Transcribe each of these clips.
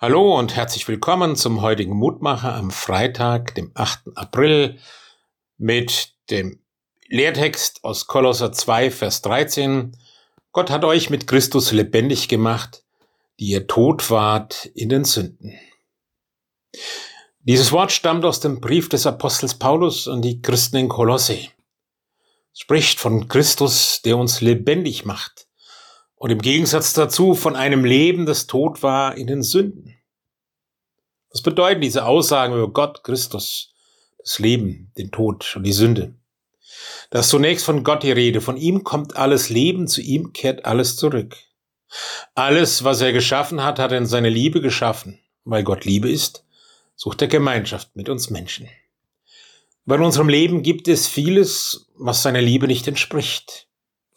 Hallo und herzlich willkommen zum heutigen Mutmacher am Freitag, dem 8. April, mit dem Lehrtext aus Kolosser 2, Vers 13. Gott hat euch mit Christus lebendig gemacht, die ihr tot wart in den Sünden. Dieses Wort stammt aus dem Brief des Apostels Paulus an die Christen in Kolosse. Es spricht von Christus, der uns lebendig macht und im Gegensatz dazu von einem Leben, das tot war in den Sünden. Was bedeuten diese Aussagen über Gott, Christus, das Leben, den Tod und die Sünde? Da ist zunächst von Gott die Rede. Von ihm kommt alles Leben, zu ihm kehrt alles zurück. Alles, was er geschaffen hat, hat er in seine Liebe geschaffen. Weil Gott Liebe ist, sucht er Gemeinschaft mit uns Menschen. Bei unserem Leben gibt es vieles, was seiner Liebe nicht entspricht.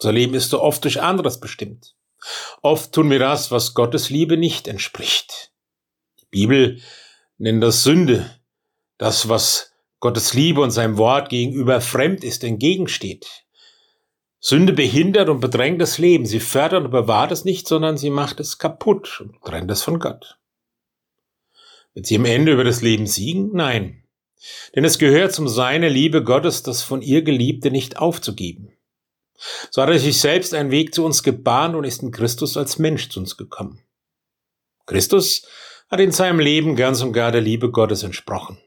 Unser Leben ist so oft durch anderes bestimmt. Oft tun wir das, was Gottes Liebe nicht entspricht. Die Bibel nennt das Sünde, das, was Gottes Liebe und seinem Wort gegenüber fremd ist, entgegensteht. Sünde behindert und bedrängt das Leben. Sie fördert und bewahrt es nicht, sondern sie macht es kaputt und trennt es von Gott. Wird sie am Ende über das Leben siegen? Nein. Denn es gehört zum Seine Liebe Gottes, das von ihr Geliebte nicht aufzugeben. So hat er sich selbst einen Weg zu uns gebahnt und ist in Christus als Mensch zu uns gekommen. Christus hat in seinem Leben ganz und gar der Liebe Gottes entsprochen.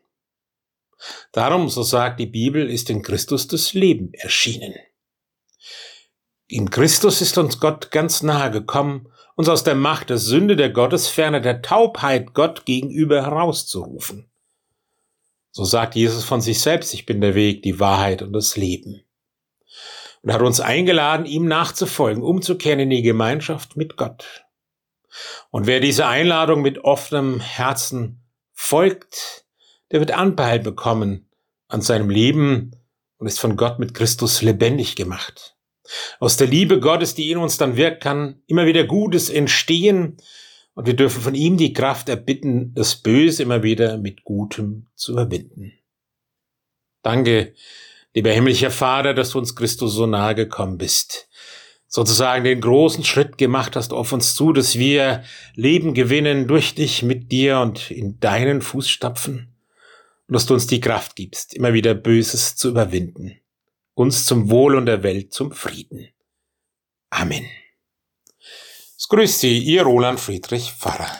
Darum, so sagt die Bibel, ist in Christus das Leben erschienen. In Christus ist uns Gott ganz nahe gekommen, uns aus der Macht der Sünde, der Gottesferne, der Taubheit Gott gegenüber herauszurufen. So sagt Jesus von sich selbst, ich bin der Weg, die Wahrheit und das Leben und hat uns eingeladen, ihm nachzufolgen, umzukehren in die Gemeinschaft mit Gott. Und wer diese Einladung mit offenem Herzen folgt, der wird Anteil bekommen an seinem Leben und ist von Gott mit Christus lebendig gemacht. Aus der Liebe Gottes, die in uns dann wirkt, kann immer wieder Gutes entstehen und wir dürfen von ihm die Kraft erbitten, das Böse immer wieder mit Gutem zu überwinden. Danke, Lieber himmlischer Vater, dass du uns Christus so nahe gekommen bist, sozusagen den großen Schritt gemacht hast auf uns zu, dass wir Leben gewinnen durch dich mit dir und in deinen Fußstapfen und dass du uns die Kraft gibst, immer wieder Böses zu überwinden, uns zum Wohl und der Welt zum Frieden. Amen. Es grüßt Sie, Ihr Roland Friedrich Pfarrer.